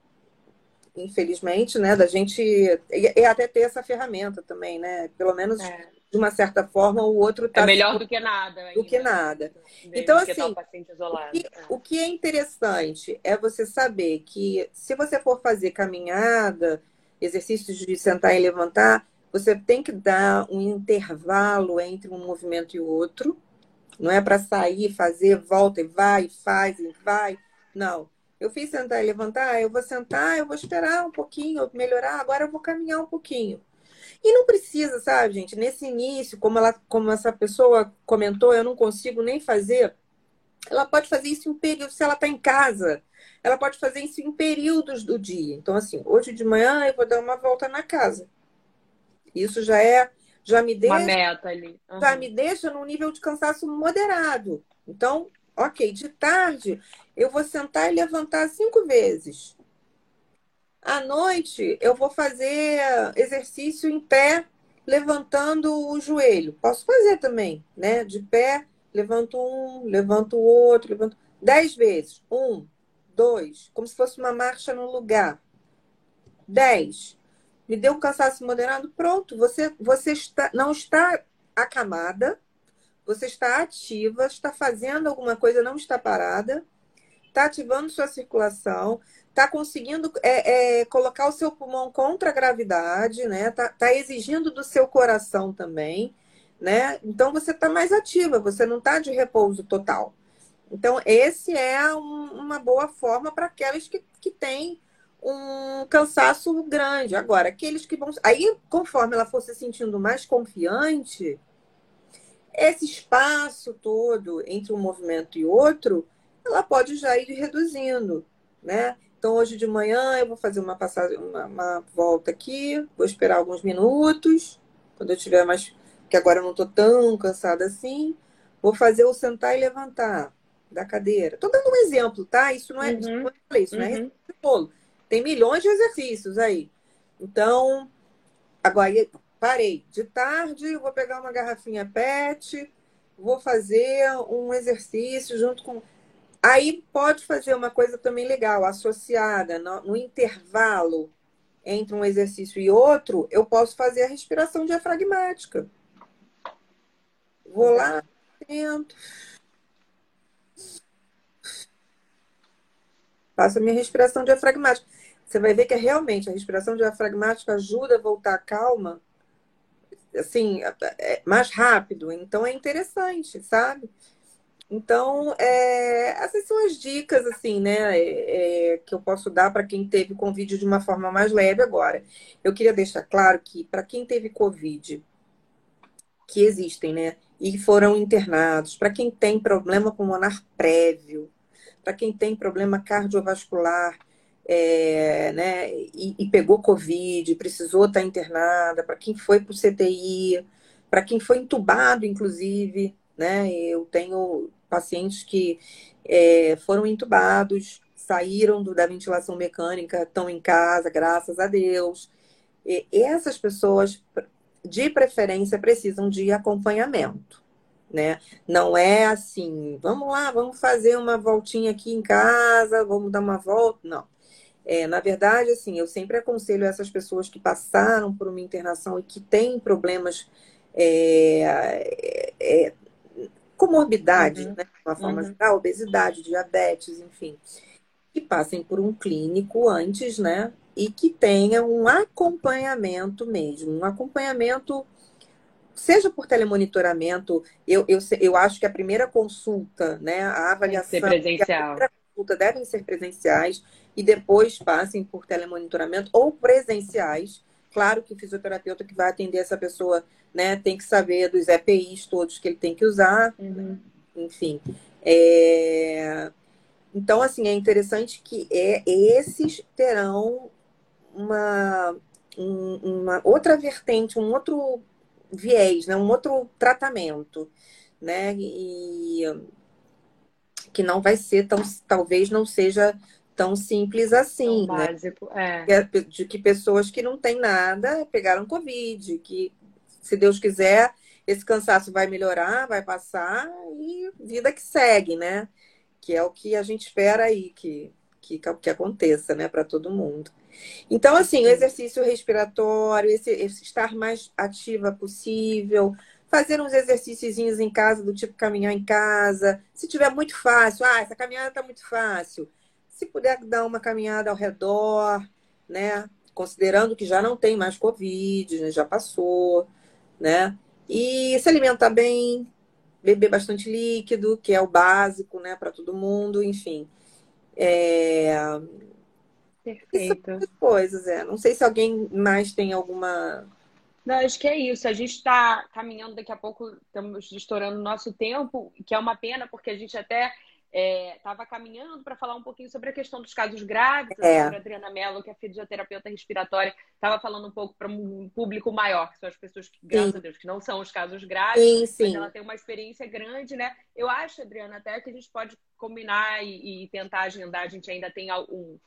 infelizmente, né, da gente. E, e até ter essa ferramenta também, né? Pelo menos. É de uma certa forma, o outro está. É melhor do que nada. Ainda. Do que nada. Então, assim, o que, o que é interessante é você saber que se você for fazer caminhada, exercícios de sentar e levantar, você tem que dar um intervalo entre um movimento e o outro. Não é para sair, fazer, volta e vai, faz e vai. Não. Eu fiz sentar e levantar, eu vou sentar, eu vou esperar um pouquinho, melhorar, agora eu vou caminhar um pouquinho. E não precisa, sabe, gente? Nesse início, como, ela, como essa pessoa comentou, eu não consigo nem fazer. Ela pode fazer isso em período, se ela está em casa, ela pode fazer isso em períodos do dia. Então, assim, hoje de manhã eu vou dar uma volta na casa. Isso já é já me deixa. Uma meta ali. Uhum. Já me deixa num nível de cansaço moderado. Então, ok, de tarde eu vou sentar e levantar cinco vezes. À noite, eu vou fazer exercício em pé, levantando o joelho. Posso fazer também, né? De pé, levanto um, levanto o outro, levanto. Dez vezes. Um, dois, como se fosse uma marcha no lugar. Dez. Me deu um cansaço moderado, pronto. Você, você está, não está acamada, você está ativa, está fazendo alguma coisa, não está parada, está ativando sua circulação, está conseguindo é, é, colocar o seu pulmão contra a gravidade, né? Está tá exigindo do seu coração também, né? Então você está mais ativa, você não está de repouso total. Então, esse é um, uma boa forma para aquelas que, que têm um cansaço grande. Agora, aqueles que vão. Aí, conforme ela for se sentindo mais confiante, esse espaço todo entre um movimento e outro, ela pode já ir reduzindo, né? Então, hoje de manhã eu vou fazer uma passagem, uma, uma volta aqui, vou esperar alguns minutos, quando eu tiver mais, que agora eu não estou tão cansada assim, vou fazer o sentar e levantar da cadeira. Estou dando um exemplo, tá? Isso não é, uhum. isso não é, isso não é uhum. bolo. Tem milhões de exercícios aí. Então, agora parei. De tarde, vou pegar uma garrafinha PET, vou fazer um exercício junto com Aí pode fazer uma coisa também legal, associada no, no, intervalo entre um exercício e outro, eu posso fazer a respiração diafragmática. Vou lá, tento. Faço a minha respiração diafragmática. Você vai ver que é realmente a respiração diafragmática ajuda a voltar a calma, assim, é, é mais rápido. Então é interessante, sabe? Então, é, essas são as dicas, assim, né, é, é que eu posso dar para quem teve Covid de uma forma mais leve agora. Eu queria deixar claro que, para quem teve Covid, que existem, né, e foram internados, para quem tem problema pulmonar prévio, para quem tem problema cardiovascular, é, né, e, e, pegou Covid, precisou estar tá internada, para quem foi para o CTI, para quem foi entubado, inclusive, né, eu tenho pacientes que é, foram entubados, saíram do, da ventilação mecânica, estão em casa, graças a Deus. E essas pessoas, de preferência, precisam de acompanhamento. Né? Não é assim, vamos lá, vamos fazer uma voltinha aqui em casa, vamos dar uma volta. Não. É, na verdade, assim, eu sempre aconselho essas pessoas que passaram por uma internação e que têm problemas é, é, comorbidade, uhum. né? De uma forma uhum. geral, obesidade, diabetes, enfim, que passem por um clínico antes, né? E que tenha um acompanhamento mesmo, um acompanhamento, seja por telemonitoramento, eu, eu, eu acho que a primeira consulta, né? A avaliação. Tem presencial. a primeira consulta devem ser presenciais e depois passem por telemonitoramento ou presenciais. Claro que o fisioterapeuta que vai atender essa pessoa né? Tem que saber dos EPIs todos que ele tem que usar, uhum. enfim. É... Então, assim, é interessante que é, esses terão uma, um, uma outra vertente, um outro viés, né? um outro tratamento, né? E que não vai ser tão, talvez não seja tão simples assim, tão né? Básico, é. é. De que pessoas que não têm nada pegaram Covid, que se Deus quiser, esse cansaço vai melhorar, vai passar e vida que segue, né? Que é o que a gente espera aí que, que, que aconteça, né, para todo mundo. Então, assim, o exercício respiratório, esse, esse estar mais ativa possível, fazer uns exercícios em casa, do tipo caminhar em casa. Se tiver muito fácil, ah, essa caminhada está muito fácil. Se puder dar uma caminhada ao redor, né? Considerando que já não tem mais Covid, né? já passou né? E se alimentar bem, beber bastante líquido, que é o básico, né, para todo mundo, enfim. É... Perfeito. Coisas, é. Não sei se alguém mais tem alguma. Não, acho que é isso. A gente está caminhando daqui a pouco, estamos estourando o nosso tempo, que é uma pena, porque a gente até estava é, caminhando para falar um pouquinho sobre a questão dos casos graves. É. A Adriana Mello, que é fisioterapeuta respiratória, estava falando um pouco para um público maior, que são as pessoas que, graças sim. a Deus, que não são os casos graves, sim, sim. mas ela tem uma experiência grande, né? Eu acho, Adriana, até que a gente pode combinar e, e tentar agendar. A gente ainda tem um,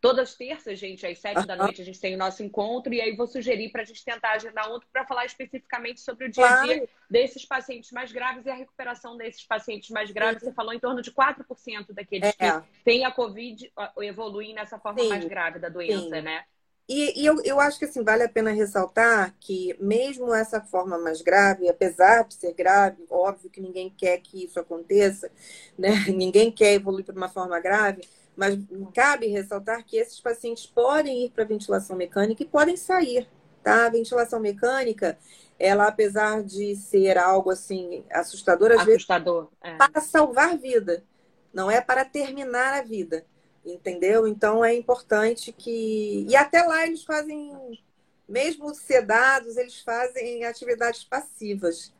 Todas as terças, gente, às sete da noite, a gente tem o nosso encontro, e aí vou sugerir para a gente tentar agendar outro para falar especificamente sobre o dia a dia claro. desses pacientes mais graves e a recuperação desses pacientes mais graves. Você falou em torno de 4% daqueles é. que têm a Covid evoluem nessa forma Sim. mais grave da doença, Sim. né? E, e eu, eu acho que assim, vale a pena ressaltar que, mesmo essa forma mais grave, apesar de ser grave, óbvio que ninguém quer que isso aconteça, né? ninguém quer evoluir para uma forma grave, mas cabe ressaltar que esses pacientes podem ir para ventilação mecânica e podem sair, tá? A ventilação mecânica, ela, apesar de ser algo assim assustador, às Assustador, vezes, é. para salvar vida, não é para terminar a vida, entendeu? Então é importante que. E até lá eles fazem, mesmo sedados, eles fazem atividades passivas.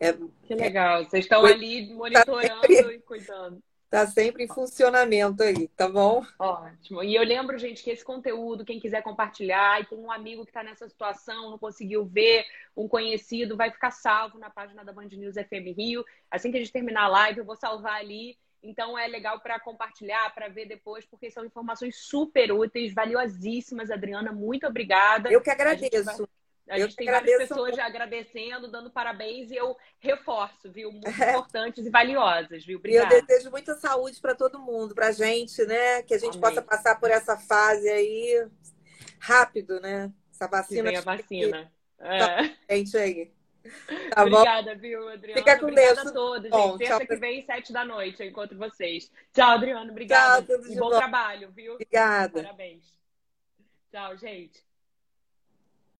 É, que legal, vocês estão é, ali monitorando tá e cuidando. Tá sempre em funcionamento aí, tá bom? Ótimo. E eu lembro, gente, que esse conteúdo, quem quiser compartilhar, e tem um amigo que está nessa situação, não conseguiu ver, um conhecido, vai ficar salvo na página da Band News FM Rio. Assim que a gente terminar a live, eu vou salvar ali. Então é legal para compartilhar, para ver depois, porque são informações super úteis, valiosíssimas. Adriana, muito obrigada. Eu que agradeço. A gente tem várias pessoas já agradecendo, dando parabéns, e eu reforço, viu? Muito é. importantes e valiosas, viu? Obrigada. E eu desejo muita saúde para todo mundo, para a gente, né? Que a gente Amém. possa passar por essa fase aí rápido, né? Essa vacina. Que a vacina. É. Gente aí. Tá Obrigada, bom? viu, Adriana? Fica com Obrigada Deus. a todos, bom, gente. Terça que vem, sete da noite, eu encontro vocês. Tchau, Adriana. Obrigada. Tchau, tudo e bom, bom trabalho, viu? Obrigada. Parabéns. Tchau, gente.